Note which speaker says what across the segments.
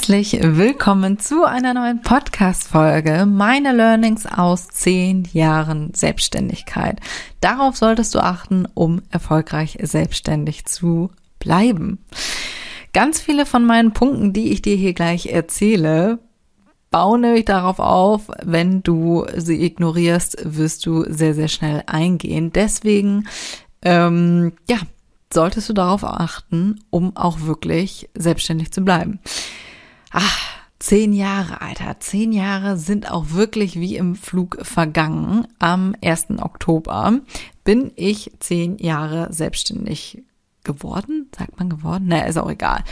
Speaker 1: Herzlich willkommen zu einer neuen Podcast-Folge. Meine Learnings aus zehn Jahren Selbstständigkeit. Darauf solltest du achten, um erfolgreich selbstständig zu bleiben. Ganz viele von meinen Punkten, die ich dir hier gleich erzähle, bauen nämlich darauf auf, wenn du sie ignorierst, wirst du sehr, sehr schnell eingehen. Deswegen, ähm, ja, solltest du darauf achten, um auch wirklich selbstständig zu bleiben. Ach, zehn Jahre, Alter. Zehn Jahre sind auch wirklich wie im Flug vergangen. Am 1. Oktober bin ich zehn Jahre selbstständig geworden. Sagt man geworden? Naja, ist auch egal.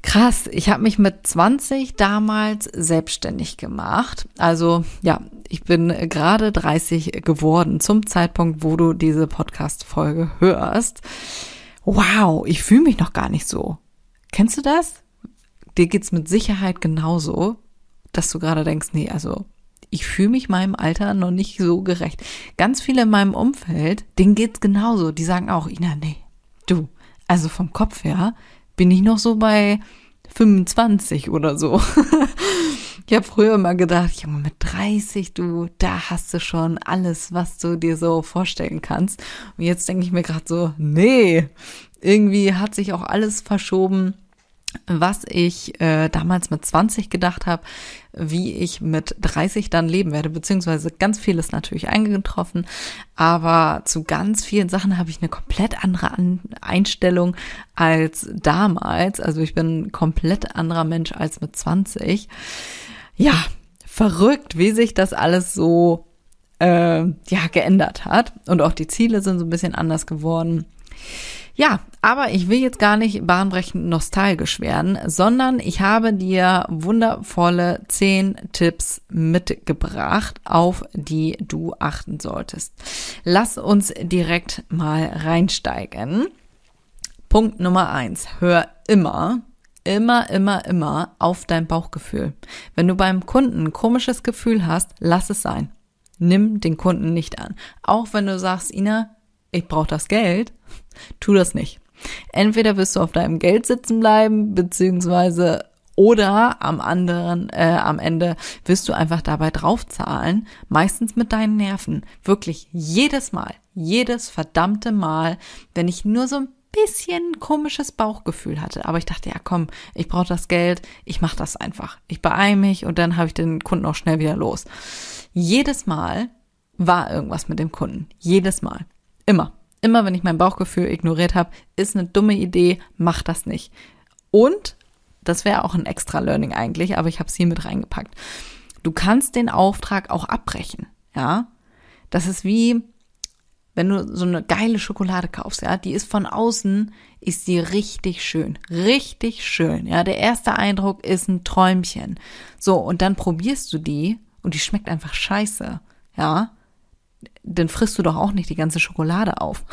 Speaker 1: Krass, ich habe mich mit 20 damals selbstständig gemacht. Also ja, ich bin gerade 30 geworden zum Zeitpunkt, wo du diese Podcast-Folge hörst. Wow, ich fühle mich noch gar nicht so. Kennst du das? Dir geht's mit Sicherheit genauso, dass du gerade denkst, nee, also ich fühle mich meinem Alter noch nicht so gerecht. Ganz viele in meinem Umfeld, denen geht's genauso. Die sagen auch, Ina, nee, du, also vom Kopf her bin ich noch so bei 25 oder so. ich habe früher immer gedacht, Junge, mit 30, du, da hast du schon alles, was du dir so vorstellen kannst. Und jetzt denke ich mir gerade so, nee, irgendwie hat sich auch alles verschoben was ich äh, damals mit 20 gedacht habe, wie ich mit 30 dann leben werde, beziehungsweise ganz viel ist natürlich eingetroffen, aber zu ganz vielen Sachen habe ich eine komplett andere An Einstellung als damals. Also ich bin ein komplett anderer Mensch als mit 20. Ja, verrückt, wie sich das alles so äh, ja geändert hat und auch die Ziele sind so ein bisschen anders geworden. Ja, aber ich will jetzt gar nicht bahnbrechend nostalgisch werden, sondern ich habe dir wundervolle zehn Tipps mitgebracht, auf die du achten solltest. Lass uns direkt mal reinsteigen. Punkt Nummer eins. Hör immer, immer, immer, immer auf dein Bauchgefühl. Wenn du beim Kunden ein komisches Gefühl hast, lass es sein. Nimm den Kunden nicht an. Auch wenn du sagst, Ina, ich brauche das Geld, tu das nicht. Entweder wirst du auf deinem Geld sitzen bleiben, beziehungsweise oder am anderen, äh, am Ende wirst du einfach dabei draufzahlen, meistens mit deinen Nerven. Wirklich jedes Mal, jedes verdammte Mal, wenn ich nur so ein bisschen komisches Bauchgefühl hatte. Aber ich dachte, ja komm, ich brauche das Geld, ich mache das einfach. Ich beeile mich und dann habe ich den Kunden auch schnell wieder los. Jedes Mal war irgendwas mit dem Kunden. Jedes Mal. Immer. Immer wenn ich mein Bauchgefühl ignoriert habe, ist eine dumme Idee, mach das nicht. Und, das wäre auch ein extra Learning eigentlich, aber ich habe es hier mit reingepackt. Du kannst den Auftrag auch abbrechen, ja. Das ist wie, wenn du so eine geile Schokolade kaufst, ja, die ist von außen, ist die richtig schön, richtig schön, ja. Der erste Eindruck ist ein Träumchen. So, und dann probierst du die und die schmeckt einfach scheiße, ja dann frisst du doch auch nicht die ganze Schokolade auf.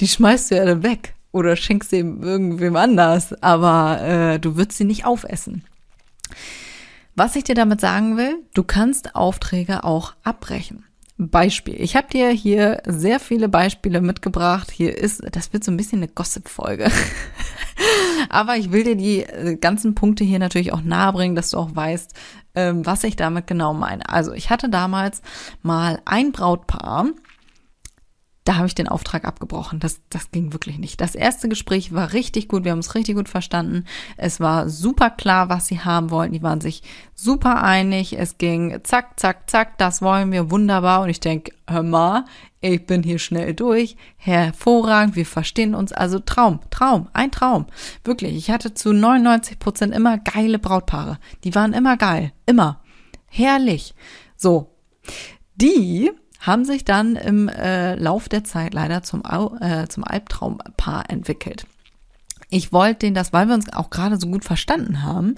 Speaker 1: die schmeißt du ja dann weg oder schenkst sie irgendwem anders, aber äh, du würdest sie nicht aufessen. Was ich dir damit sagen will, du kannst Aufträge auch abbrechen. Beispiel. Ich habe dir hier sehr viele Beispiele mitgebracht. Hier ist, das wird so ein bisschen eine Gossip-Folge. Aber ich will dir die äh, ganzen Punkte hier natürlich auch nahebringen, dass du auch weißt, ähm, was ich damit genau meine. Also ich hatte damals mal ein Brautpaar, da habe ich den Auftrag abgebrochen. Das, das ging wirklich nicht. Das erste Gespräch war richtig gut. Wir haben es richtig gut verstanden. Es war super klar, was sie haben wollten. Die waren sich super einig. Es ging zack, zack, zack. Das wollen wir. Wunderbar. Und ich denke, hör mal, ich bin hier schnell durch. Hervorragend. Wir verstehen uns. Also Traum, Traum, ein Traum. Wirklich. Ich hatte zu 99 Prozent immer geile Brautpaare. Die waren immer geil. Immer. Herrlich. So. Die haben sich dann im äh, Lauf der Zeit leider zum, äh, zum Albtraumpaar entwickelt. ich wollte denen das, weil wir uns auch gerade so gut verstanden haben,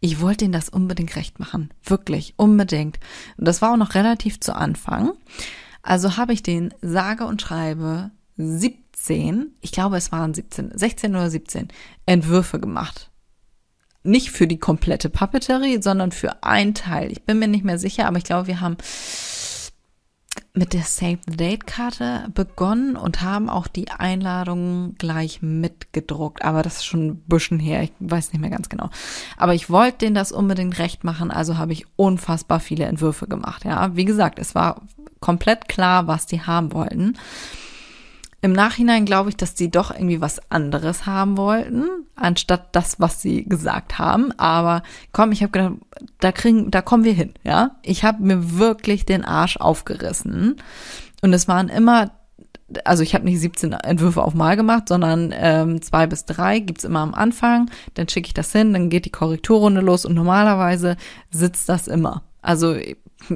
Speaker 1: ich wollte denen das unbedingt recht machen. Wirklich, unbedingt. Und das war auch noch relativ zu Anfang. Also habe ich den sage und schreibe 17, ich glaube es waren 17, 16 oder 17 Entwürfe gemacht. Nicht für die komplette Papeterie, sondern für ein Teil. Ich bin mir nicht mehr sicher, aber ich glaube, wir haben mit der Save the Date Karte begonnen und haben auch die Einladungen gleich mitgedruckt. Aber das ist schon ein bisschen her. Ich weiß nicht mehr ganz genau. Aber ich wollte denen das unbedingt recht machen. Also habe ich unfassbar viele Entwürfe gemacht. Ja, wie gesagt, es war komplett klar, was die haben wollten. Im Nachhinein glaube ich, dass sie doch irgendwie was anderes haben wollten, anstatt das, was sie gesagt haben. Aber komm, ich habe gedacht, da kriegen, da kommen wir hin, ja. Ich habe mir wirklich den Arsch aufgerissen. Und es waren immer, also ich habe nicht 17 Entwürfe auf Mal gemacht, sondern ähm, zwei bis drei gibt's immer am Anfang. Dann schicke ich das hin, dann geht die Korrekturrunde los und normalerweise sitzt das immer. Also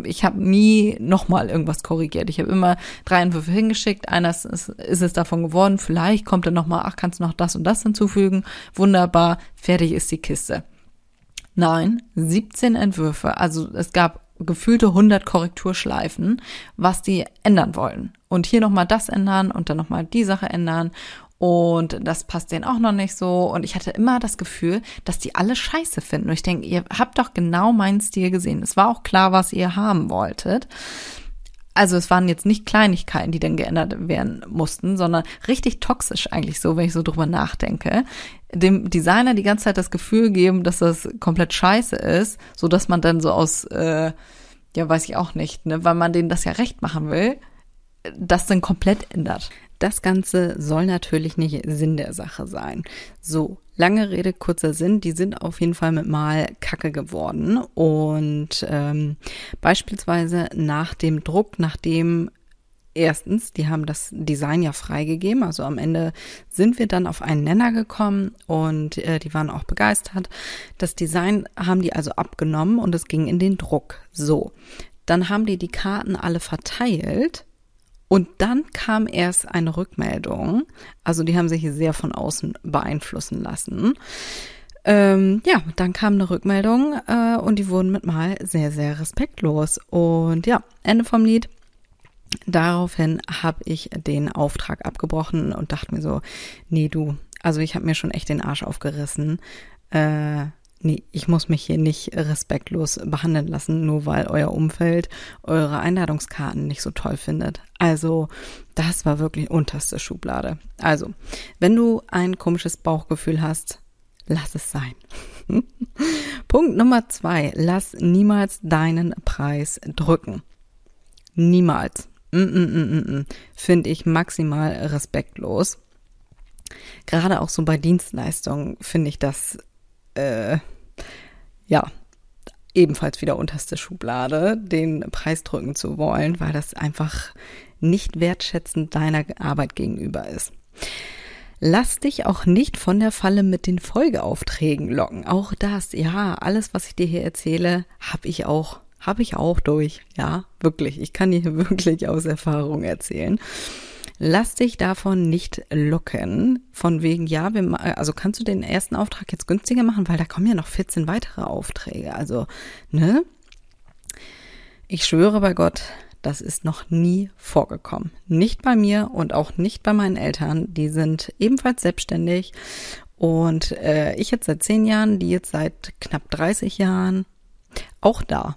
Speaker 1: ich habe nie nochmal irgendwas korrigiert. Ich habe immer drei Entwürfe hingeschickt. Einer ist, ist, ist es davon geworden. Vielleicht kommt dann nochmal, ach, kannst du noch das und das hinzufügen? Wunderbar, fertig ist die Kiste. Nein, 17 Entwürfe. Also es gab gefühlte 100 Korrekturschleifen, was die ändern wollen. Und hier nochmal das ändern und dann nochmal die Sache ändern und das passt denen auch noch nicht so. Und ich hatte immer das Gefühl, dass die alle scheiße finden. Und ich denke, ihr habt doch genau meinen Stil gesehen. Es war auch klar, was ihr haben wolltet. Also es waren jetzt nicht Kleinigkeiten, die dann geändert werden mussten, sondern richtig toxisch eigentlich so, wenn ich so drüber nachdenke. Dem Designer die ganze Zeit das Gefühl geben, dass das komplett scheiße ist, so dass man dann so aus, äh, ja weiß ich auch nicht, ne, weil man denen das ja recht machen will, das dann komplett ändert. Das Ganze soll natürlich nicht Sinn der Sache sein. So, lange Rede, kurzer Sinn, die sind auf jeden Fall mit Mal Kacke geworden. Und ähm, beispielsweise nach dem Druck, nachdem Erstens, die haben das Design ja freigegeben, also am Ende sind wir dann auf einen Nenner gekommen und äh, die waren auch begeistert. Das Design haben die also abgenommen und es ging in den Druck. So, dann haben die die Karten alle verteilt und dann kam erst eine Rückmeldung. Also die haben sich sehr von außen beeinflussen lassen. Ähm, ja, dann kam eine Rückmeldung äh, und die wurden mit mal sehr, sehr respektlos. Und ja, Ende vom Lied. Daraufhin habe ich den Auftrag abgebrochen und dachte mir so, nee, du, also ich habe mir schon echt den Arsch aufgerissen. Äh, nee, ich muss mich hier nicht respektlos behandeln lassen, nur weil euer Umfeld eure Einladungskarten nicht so toll findet. Also, das war wirklich unterste Schublade. Also, wenn du ein komisches Bauchgefühl hast, lass es sein. Punkt Nummer zwei, lass niemals deinen Preis drücken. Niemals. Mm -mm -mm, mm, mm. Finde ich maximal respektlos. Gerade auch so bei Dienstleistungen finde ich das äh, ja, ebenfalls wieder unterste Schublade, den Preis drücken zu wollen, weil das einfach nicht wertschätzend deiner Arbeit gegenüber ist. Lass dich auch nicht von der Falle mit den Folgeaufträgen locken. Auch das, ja, alles, was ich dir hier erzähle, habe ich auch, habe ich auch durch. Ja, wirklich. Ich kann dir wirklich aus Erfahrung erzählen. Lass dich davon nicht locken, von wegen, ja, wir, also kannst du den ersten Auftrag jetzt günstiger machen, weil da kommen ja noch 14 weitere Aufträge. Also, ne? Ich schwöre bei Gott, das ist noch nie vorgekommen. Nicht bei mir und auch nicht bei meinen Eltern. Die sind ebenfalls selbstständig. Und äh, ich jetzt seit zehn Jahren, die jetzt seit knapp 30 Jahren. Auch da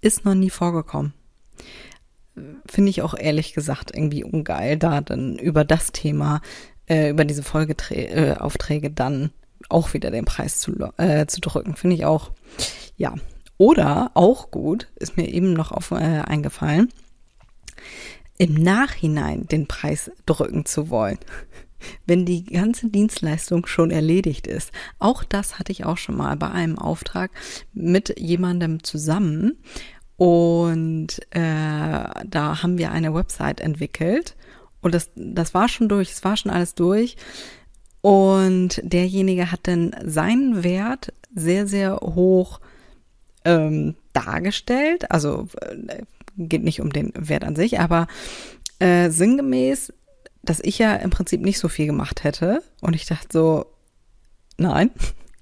Speaker 1: ist noch nie vorgekommen finde ich auch ehrlich gesagt irgendwie ungeil, da dann über das Thema, äh, über diese Folgeaufträge äh, dann auch wieder den Preis zu, äh, zu drücken. Finde ich auch, ja. Oder auch gut, ist mir eben noch auf, äh, eingefallen, im Nachhinein den Preis drücken zu wollen. Wenn die ganze Dienstleistung schon erledigt ist. Auch das hatte ich auch schon mal bei einem Auftrag mit jemandem zusammen. Und äh, da haben wir eine Website entwickelt. Und das, das war schon durch, es war schon alles durch. Und derjenige hat dann seinen Wert sehr, sehr hoch ähm, dargestellt. Also äh, geht nicht um den Wert an sich, aber äh, sinngemäß, dass ich ja im Prinzip nicht so viel gemacht hätte. Und ich dachte so, Nein,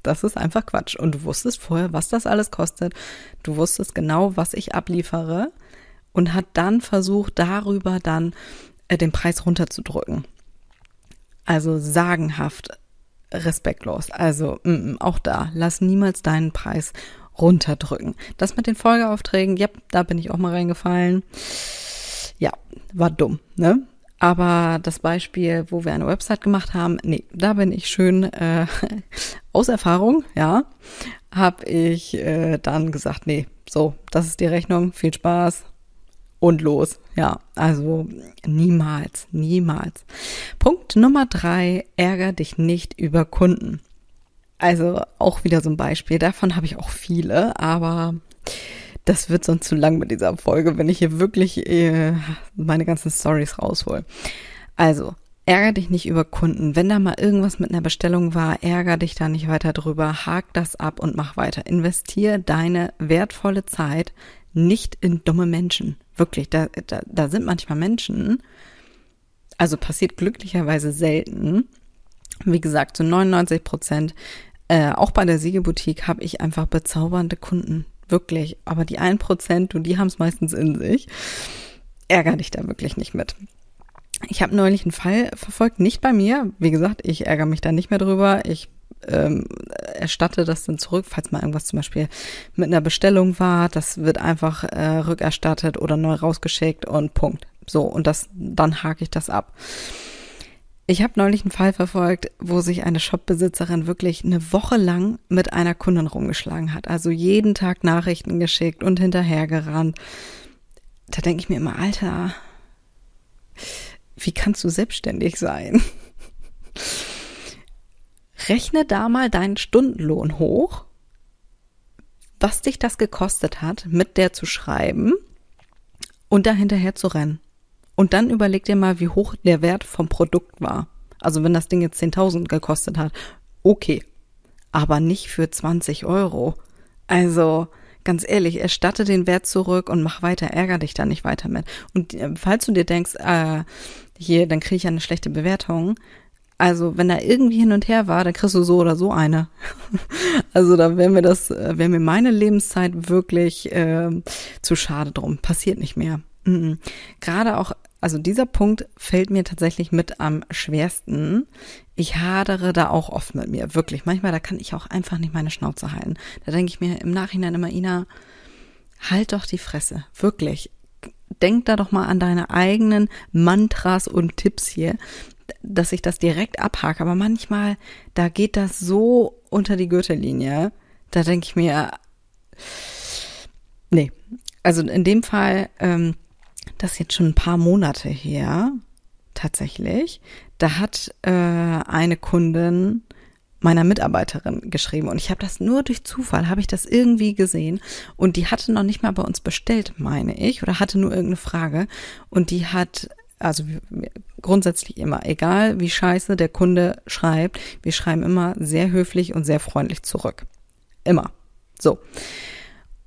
Speaker 1: das ist einfach Quatsch. Und du wusstest vorher, was das alles kostet. Du wusstest genau, was ich abliefere und hat dann versucht, darüber dann äh, den Preis runterzudrücken. Also sagenhaft respektlos. Also mm, auch da, lass niemals deinen Preis runterdrücken. Das mit den Folgeaufträgen, ja, da bin ich auch mal reingefallen. Ja, war dumm, ne? Aber das Beispiel, wo wir eine Website gemacht haben, nee, da bin ich schön äh, aus Erfahrung, ja, habe ich äh, dann gesagt, nee, so, das ist die Rechnung, viel Spaß und los. Ja, also niemals, niemals. Punkt Nummer drei, ärger dich nicht über Kunden. Also auch wieder so ein Beispiel. Davon habe ich auch viele, aber das wird sonst zu lang mit dieser Folge, wenn ich hier wirklich äh, meine ganzen Stories raushol. Also, ärger dich nicht über Kunden. Wenn da mal irgendwas mit einer Bestellung war, ärger dich da nicht weiter drüber. Hak das ab und mach weiter. Investier deine wertvolle Zeit nicht in dumme Menschen. Wirklich, da, da, da sind manchmal Menschen, also passiert glücklicherweise selten. Wie gesagt, zu 99 Prozent, äh, auch bei der Siegeboutique habe ich einfach bezaubernde Kunden. Wirklich. Aber die 1%, und die haben es meistens in sich, ärger dich da wirklich nicht mit. Ich habe neulich einen Fall verfolgt, nicht bei mir. Wie gesagt, ich ärgere mich da nicht mehr drüber. Ich ähm, erstatte das dann zurück, falls mal irgendwas zum Beispiel mit einer Bestellung war. Das wird einfach äh, rückerstattet oder neu rausgeschickt und Punkt. So, und das, dann hake ich das ab. Ich habe neulich einen Fall verfolgt, wo sich eine Shopbesitzerin wirklich eine Woche lang mit einer Kundin rumgeschlagen hat. Also jeden Tag Nachrichten geschickt und hinterhergerannt. Da denke ich mir immer, Alter, wie kannst du selbstständig sein? Rechne da mal deinen Stundenlohn hoch, was dich das gekostet hat, mit der zu schreiben und da hinterher zu rennen. Und dann überleg dir mal, wie hoch der Wert vom Produkt war. Also wenn das Ding jetzt 10.000 gekostet hat, okay. Aber nicht für 20 Euro. Also, ganz ehrlich, erstatte den Wert zurück und mach weiter, ärger dich da nicht weiter mit. Und äh, falls du dir denkst, äh, hier, dann kriege ich eine schlechte Bewertung. Also, wenn da irgendwie hin und her war, dann kriegst du so oder so eine. also, da wäre mir das, äh, wäre mir meine Lebenszeit wirklich äh, zu schade drum. Passiert nicht mehr. Mhm. Gerade auch, also dieser Punkt fällt mir tatsächlich mit am schwersten. Ich hadere da auch oft mit mir, wirklich. Manchmal, da kann ich auch einfach nicht meine Schnauze halten. Da denke ich mir im Nachhinein immer, Ina, halt doch die Fresse, wirklich. Denk da doch mal an deine eigenen Mantras und Tipps hier, dass ich das direkt abhake. Aber manchmal, da geht das so unter die Gürtellinie. Da denke ich mir, nee. Also in dem Fall, ähm, das ist jetzt schon ein paar Monate her, tatsächlich. Da hat äh, eine Kundin meiner Mitarbeiterin geschrieben und ich habe das nur durch Zufall, habe ich das irgendwie gesehen und die hatte noch nicht mal bei uns bestellt, meine ich, oder hatte nur irgendeine Frage und die hat also grundsätzlich immer, egal wie scheiße der Kunde schreibt, wir schreiben immer sehr höflich und sehr freundlich zurück. Immer. So.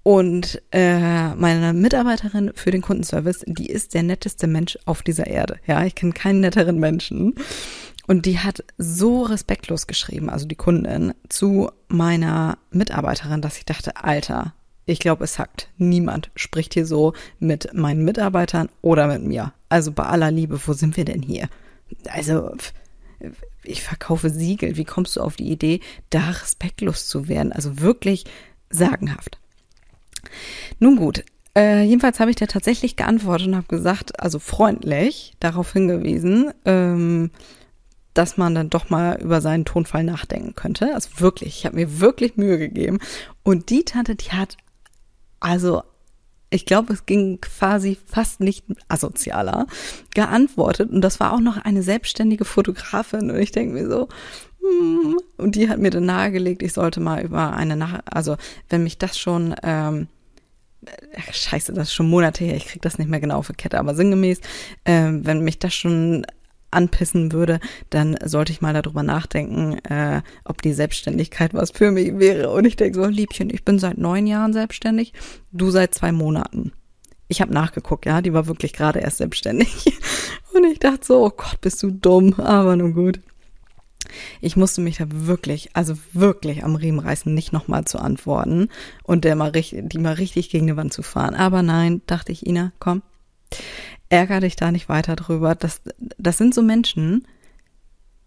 Speaker 1: Und äh, meine Mitarbeiterin für den Kundenservice, die ist der netteste Mensch auf dieser Erde. Ja, ich kenne keinen netteren Menschen. Und die hat so respektlos geschrieben, also die Kundin, zu meiner Mitarbeiterin, dass ich dachte, Alter, ich glaube, es hackt. Niemand spricht hier so mit meinen Mitarbeitern oder mit mir. Also bei aller Liebe, wo sind wir denn hier? Also, ich verkaufe Siegel. Wie kommst du auf die Idee, da respektlos zu werden? Also wirklich sagenhaft. Nun gut, äh, jedenfalls habe ich dir tatsächlich geantwortet und habe gesagt, also freundlich darauf hingewiesen, ähm, dass man dann doch mal über seinen Tonfall nachdenken könnte. Also wirklich, ich habe mir wirklich Mühe gegeben. Und die Tante, die hat also ich glaube, es ging quasi fast nicht asozialer, geantwortet. Und das war auch noch eine selbstständige Fotografin. Und ich denke mir so, hm. und die hat mir dann nahegelegt, ich sollte mal über eine Nach also wenn mich das schon ähm, scheiße, das ist schon Monate her, ich krieg das nicht mehr genau auf die Kette, aber sinngemäß, äh, wenn mich das schon anpissen würde, dann sollte ich mal darüber nachdenken, äh, ob die Selbstständigkeit was für mich wäre. Und ich denke so, Liebchen, ich bin seit neun Jahren selbstständig, du seit zwei Monaten. Ich habe nachgeguckt, ja, die war wirklich gerade erst selbstständig. Und ich dachte so, oh Gott, bist du dumm, aber nun gut. Ich musste mich da wirklich, also wirklich am Riemen reißen, nicht nochmal zu antworten und der mal richtig, die mal richtig gegen die Wand zu fahren. Aber nein, dachte ich, Ina, komm, ärger dich da nicht weiter drüber. Das, das sind so Menschen,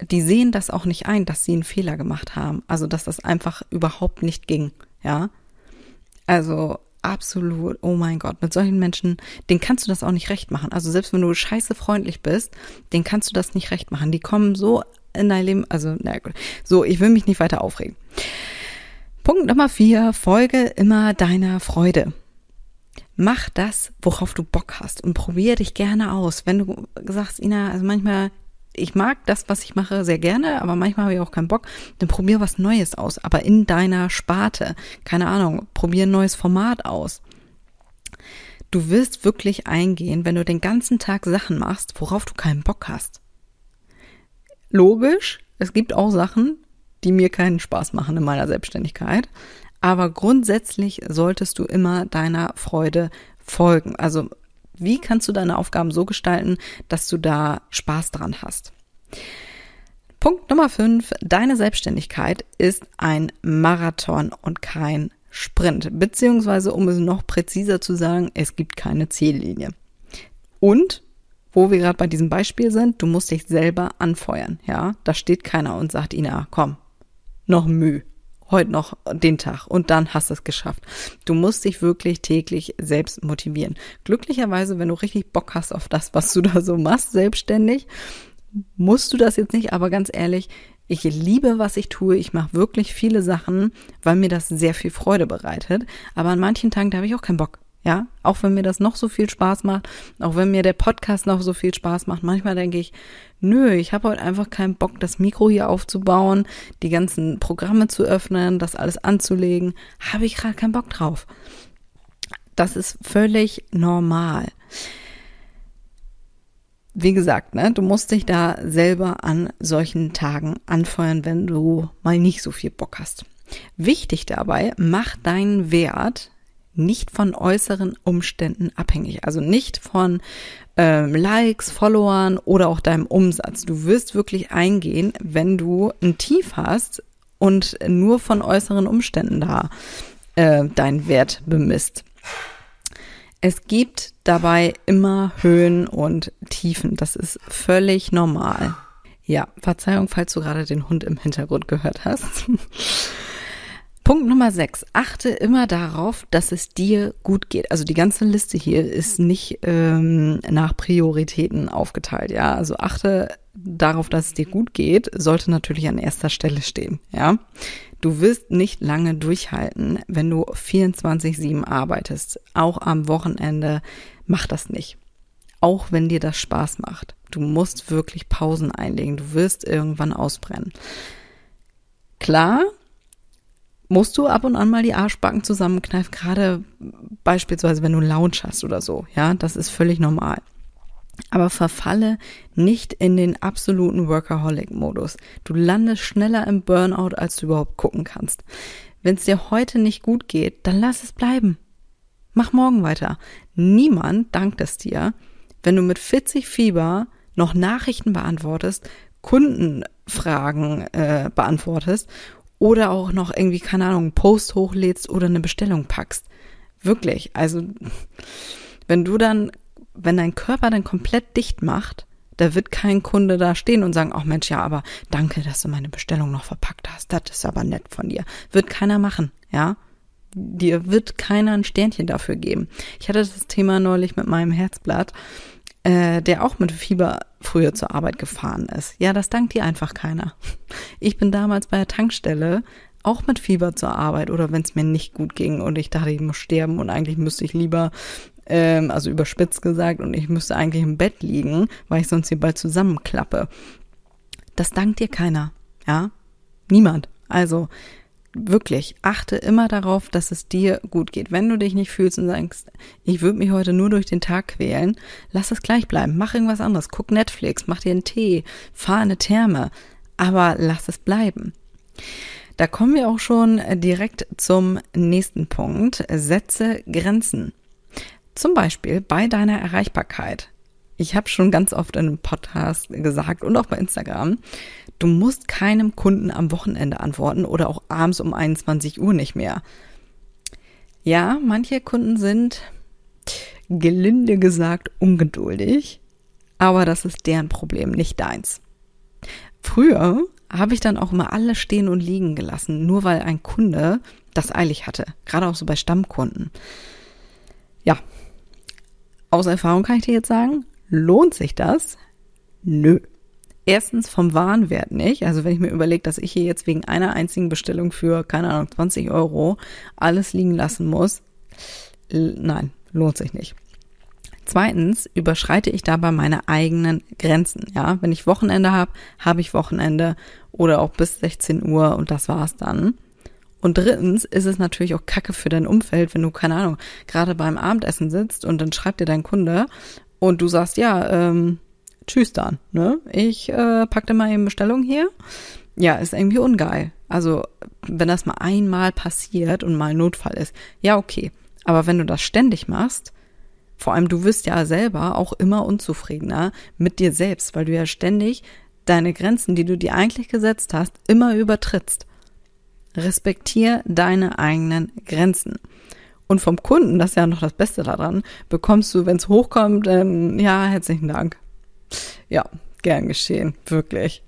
Speaker 1: die sehen das auch nicht ein, dass sie einen Fehler gemacht haben. Also, dass das einfach überhaupt nicht ging, ja. Also, absolut, oh mein Gott, mit solchen Menschen, den kannst du das auch nicht recht machen. Also, selbst wenn du scheiße freundlich bist, den kannst du das nicht recht machen. Die kommen so in dein Leben, also, na gut. So, ich will mich nicht weiter aufregen. Punkt Nummer vier, folge immer deiner Freude. Mach das, worauf du Bock hast und probier dich gerne aus. Wenn du sagst, Ina, also manchmal ich mag das, was ich mache, sehr gerne, aber manchmal habe ich auch keinen Bock. Dann probier was Neues aus, aber in deiner Sparte. Keine Ahnung, probier ein neues Format aus. Du wirst wirklich eingehen, wenn du den ganzen Tag Sachen machst, worauf du keinen Bock hast. Logisch, es gibt auch Sachen, die mir keinen Spaß machen in meiner Selbstständigkeit. Aber grundsätzlich solltest du immer deiner Freude folgen. Also wie kannst du deine Aufgaben so gestalten, dass du da Spaß dran hast? Punkt Nummer fünf: Deine Selbstständigkeit ist ein Marathon und kein Sprint. Beziehungsweise, um es noch präziser zu sagen, es gibt keine Ziellinie. Und, wo wir gerade bei diesem Beispiel sind, du musst dich selber anfeuern, ja? Da steht keiner und sagt, Ina, komm, noch Mühe heute noch den Tag und dann hast du es geschafft. Du musst dich wirklich täglich selbst motivieren. Glücklicherweise, wenn du richtig Bock hast auf das, was du da so machst, selbstständig, musst du das jetzt nicht, aber ganz ehrlich, ich liebe, was ich tue. Ich mache wirklich viele Sachen, weil mir das sehr viel Freude bereitet. Aber an manchen Tagen, da habe ich auch keinen Bock. Ja, auch wenn mir das noch so viel Spaß macht, auch wenn mir der Podcast noch so viel Spaß macht, manchmal denke ich, nö, ich habe heute einfach keinen Bock, das Mikro hier aufzubauen, die ganzen Programme zu öffnen, das alles anzulegen, habe ich gerade keinen Bock drauf. Das ist völlig normal. Wie gesagt, ne, du musst dich da selber an solchen Tagen anfeuern, wenn du mal nicht so viel Bock hast. Wichtig dabei, mach deinen Wert nicht von äußeren Umständen abhängig. Also nicht von ähm, Likes, Followern oder auch deinem Umsatz. Du wirst wirklich eingehen, wenn du ein Tief hast und nur von äußeren Umständen da äh, deinen Wert bemisst. Es gibt dabei immer Höhen und Tiefen. Das ist völlig normal. Ja, Verzeihung, falls du gerade den Hund im Hintergrund gehört hast. Punkt Nummer 6. Achte immer darauf, dass es dir gut geht. Also die ganze Liste hier ist nicht ähm, nach Prioritäten aufgeteilt, ja. Also achte darauf, dass es dir gut geht, sollte natürlich an erster Stelle stehen, ja. Du wirst nicht lange durchhalten, wenn du 24-7 arbeitest. Auch am Wochenende mach das nicht. Auch wenn dir das Spaß macht. Du musst wirklich Pausen einlegen. Du wirst irgendwann ausbrennen. Klar, musst du ab und an mal die Arschbacken zusammenkneifen, gerade beispielsweise, wenn du Lounge hast oder so. Ja, das ist völlig normal. Aber verfalle nicht in den absoluten Workaholic-Modus. Du landest schneller im Burnout, als du überhaupt gucken kannst. Wenn es dir heute nicht gut geht, dann lass es bleiben. Mach morgen weiter. Niemand dankt es dir, wenn du mit 40 Fieber noch Nachrichten beantwortest, Kundenfragen äh, beantwortest oder auch noch irgendwie, keine Ahnung, einen Post hochlädst oder eine Bestellung packst. Wirklich. Also, wenn du dann, wenn dein Körper dann komplett dicht macht, da wird kein Kunde da stehen und sagen, ach Mensch, ja, aber danke, dass du meine Bestellung noch verpackt hast. Das ist aber nett von dir. Wird keiner machen, ja. Dir wird keiner ein Sternchen dafür geben. Ich hatte das Thema neulich mit meinem Herzblatt äh, der auch mit Fieber früher zur Arbeit gefahren ist. Ja, das dankt dir einfach keiner. Ich bin damals bei der Tankstelle auch mit Fieber zur Arbeit oder wenn es mir nicht gut ging und ich dachte, ich muss sterben und eigentlich müsste ich lieber, ähm, also überspitzt gesagt, und ich müsste eigentlich im Bett liegen, weil ich sonst hier bald zusammenklappe. Das dankt dir keiner, ja? Niemand. Also wirklich, achte immer darauf, dass es dir gut geht. Wenn du dich nicht fühlst und sagst, ich würde mich heute nur durch den Tag quälen, lass es gleich bleiben. Mach irgendwas anderes. Guck Netflix, mach dir einen Tee, fahr eine Therme. Aber lass es bleiben. Da kommen wir auch schon direkt zum nächsten Punkt. Setze Grenzen. Zum Beispiel bei deiner Erreichbarkeit. Ich habe schon ganz oft in einem Podcast gesagt und auch bei Instagram, du musst keinem Kunden am Wochenende antworten oder auch abends um 21 Uhr nicht mehr. Ja, manche Kunden sind gelinde gesagt ungeduldig, aber das ist deren Problem, nicht deins. Früher habe ich dann auch immer alle stehen und liegen gelassen, nur weil ein Kunde das eilig hatte, gerade auch so bei Stammkunden. Ja, aus Erfahrung kann ich dir jetzt sagen, lohnt sich das? Nö. Erstens vom Warenwert nicht. Also wenn ich mir überlege, dass ich hier jetzt wegen einer einzigen Bestellung für, keine Ahnung, 20 Euro alles liegen lassen muss. Nein, lohnt sich nicht. Zweitens überschreite ich dabei meine eigenen Grenzen. Ja, wenn ich Wochenende habe, habe ich Wochenende oder auch bis 16 Uhr und das war's dann. Und drittens ist es natürlich auch Kacke für dein Umfeld, wenn du, keine Ahnung, gerade beim Abendessen sitzt und dann schreibt dir dein Kunde und du sagst, ja, ähm, tschüss dann, ne? Ich äh, pack dir mal eben Bestellung hier. Ja, ist irgendwie ungeil. Also, wenn das mal einmal passiert und mal Notfall ist, ja, okay. Aber wenn du das ständig machst, vor allem du wirst ja selber auch immer unzufriedener mit dir selbst, weil du ja ständig deine Grenzen, die du dir eigentlich gesetzt hast, immer übertrittst. Respektier deine eigenen Grenzen. Und vom Kunden, das ist ja noch das Beste daran, bekommst du, wenn es hochkommt, ähm, ja, herzlichen Dank. Ja, gern geschehen, wirklich.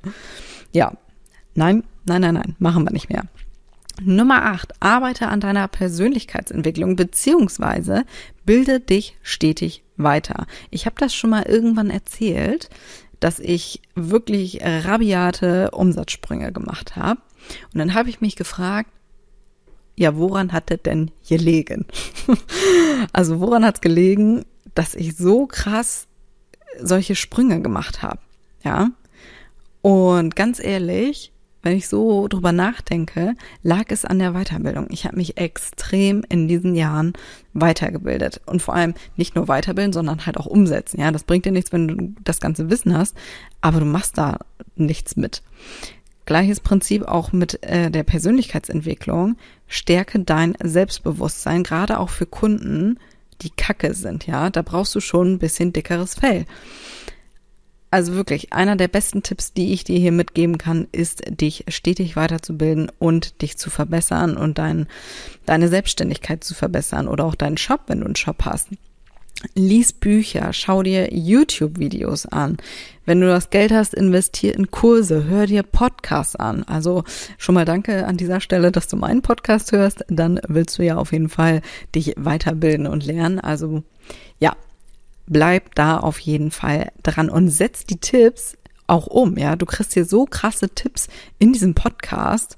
Speaker 1: Ja, nein, nein, nein, nein, machen wir nicht mehr. Nummer 8. Arbeite an deiner Persönlichkeitsentwicklung beziehungsweise bilde dich stetig weiter. Ich habe das schon mal irgendwann erzählt, dass ich wirklich rabiate Umsatzsprünge gemacht habe. Und dann habe ich mich gefragt, ja, woran hat das denn gelegen? also woran hat es gelegen, dass ich so krass solche Sprünge gemacht habe? Ja. Und ganz ehrlich, wenn ich so drüber nachdenke, lag es an der Weiterbildung. Ich habe mich extrem in diesen Jahren weitergebildet und vor allem nicht nur weiterbilden, sondern halt auch umsetzen. Ja, das bringt dir nichts, wenn du das ganze Wissen hast, aber du machst da nichts mit. Gleiches Prinzip auch mit äh, der Persönlichkeitsentwicklung. Stärke dein Selbstbewusstsein, gerade auch für Kunden, die kacke sind. Ja, da brauchst du schon ein bisschen dickeres Fell. Also wirklich, einer der besten Tipps, die ich dir hier mitgeben kann, ist, dich stetig weiterzubilden und dich zu verbessern und dein, deine Selbstständigkeit zu verbessern oder auch deinen Shop, wenn du einen Shop hast. Lies Bücher, schau dir YouTube-Videos an. Wenn du das Geld hast, investier in Kurse, hör dir Podcasts an. Also schon mal danke an dieser Stelle, dass du meinen Podcast hörst. Dann willst du ja auf jeden Fall dich weiterbilden und lernen. Also ja, bleib da auf jeden Fall dran und setz die Tipps auch um. Ja, du kriegst hier so krasse Tipps in diesem Podcast.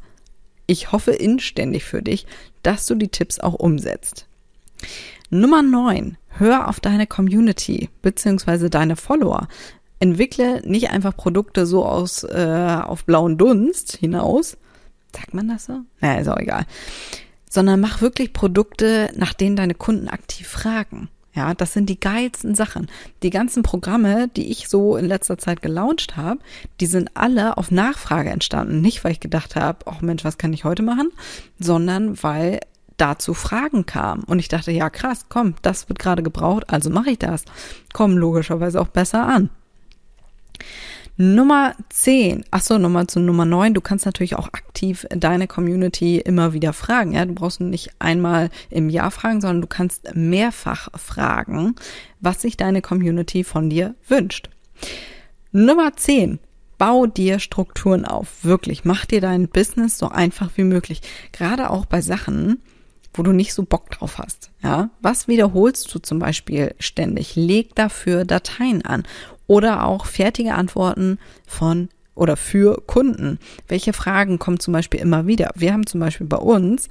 Speaker 1: Ich hoffe inständig für dich, dass du die Tipps auch umsetzt. Nummer neun: Hör auf deine Community beziehungsweise deine Follower. Entwickle nicht einfach Produkte so aus äh, auf blauen Dunst hinaus. Sagt man das so? Naja, ist auch egal. Sondern mach wirklich Produkte, nach denen deine Kunden aktiv fragen. Ja, das sind die geilsten Sachen. Die ganzen Programme, die ich so in letzter Zeit gelauncht habe, die sind alle auf Nachfrage entstanden. Nicht, weil ich gedacht habe, ach Mensch, was kann ich heute machen, sondern weil dazu Fragen kamen. Und ich dachte, ja krass, komm, das wird gerade gebraucht, also mache ich das. Kommen logischerweise auch besser an. Nummer 10. Achso, nochmal zu Nummer 9. Du kannst natürlich auch aktiv deine Community immer wieder fragen. Ja, du brauchst nicht einmal im Jahr fragen, sondern du kannst mehrfach fragen, was sich deine Community von dir wünscht. Nummer 10. Bau dir Strukturen auf. Wirklich. Mach dir dein Business so einfach wie möglich. Gerade auch bei Sachen, wo du nicht so Bock drauf hast. Ja, was wiederholst du zum Beispiel ständig? Leg dafür Dateien an oder auch fertige Antworten von oder für Kunden. Welche Fragen kommen zum Beispiel immer wieder? Wir haben zum Beispiel bei uns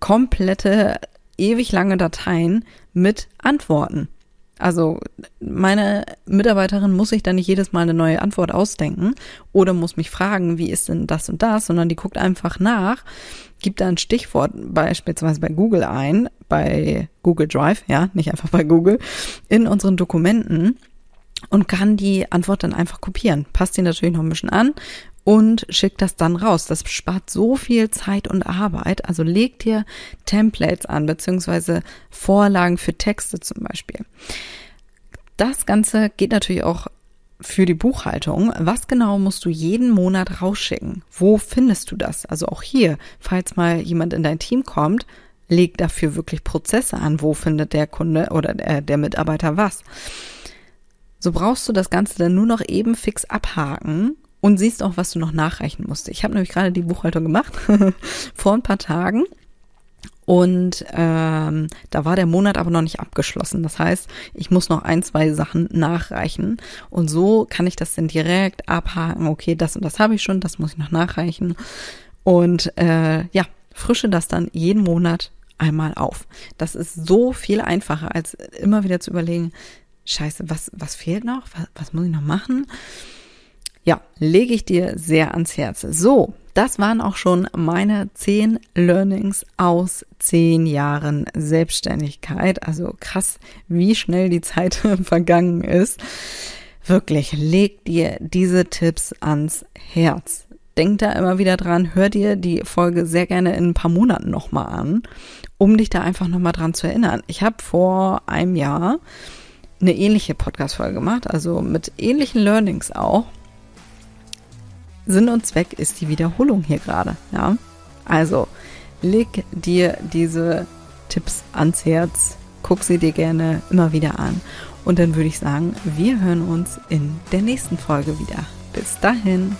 Speaker 1: komplette, ewig lange Dateien mit Antworten. Also meine Mitarbeiterin muss sich da nicht jedes Mal eine neue Antwort ausdenken oder muss mich fragen, wie ist denn das und das, sondern die guckt einfach nach, gibt da ein Stichwort beispielsweise bei Google ein, bei Google Drive, ja, nicht einfach bei Google, in unseren Dokumenten und kann die Antwort dann einfach kopieren. Passt die natürlich noch ein bisschen an und schickt das dann raus. Das spart so viel Zeit und Arbeit. Also leg dir Templates an, beziehungsweise Vorlagen für Texte zum Beispiel. Das Ganze geht natürlich auch für die Buchhaltung. Was genau musst du jeden Monat rausschicken? Wo findest du das? Also auch hier, falls mal jemand in dein Team kommt, leg dafür wirklich Prozesse an. Wo findet der Kunde oder der, der Mitarbeiter was? So brauchst du das Ganze dann nur noch eben fix abhaken und siehst auch, was du noch nachreichen musst. Ich habe nämlich gerade die Buchhaltung gemacht vor ein paar Tagen und ähm, da war der Monat aber noch nicht abgeschlossen. Das heißt, ich muss noch ein, zwei Sachen nachreichen. Und so kann ich das dann direkt abhaken. Okay, das und das habe ich schon, das muss ich noch nachreichen. Und äh, ja, frische das dann jeden Monat einmal auf. Das ist so viel einfacher, als immer wieder zu überlegen, scheiße, was, was fehlt noch? Was, was muss ich noch machen? Ja, lege ich dir sehr ans Herz. So, das waren auch schon meine zehn Learnings aus zehn Jahren Selbstständigkeit. Also krass, wie schnell die Zeit vergangen ist. Wirklich, leg dir diese Tipps ans Herz. Denk da immer wieder dran, hör dir die Folge sehr gerne in ein paar Monaten nochmal an, um dich da einfach nochmal dran zu erinnern. Ich habe vor einem Jahr eine ähnliche Podcast-Folge gemacht, also mit ähnlichen Learnings auch. Sinn und Zweck ist die Wiederholung hier gerade. Ja? Also leg dir diese Tipps ans Herz, guck sie dir gerne immer wieder an. Und dann würde ich sagen, wir hören uns in der nächsten Folge wieder. Bis dahin.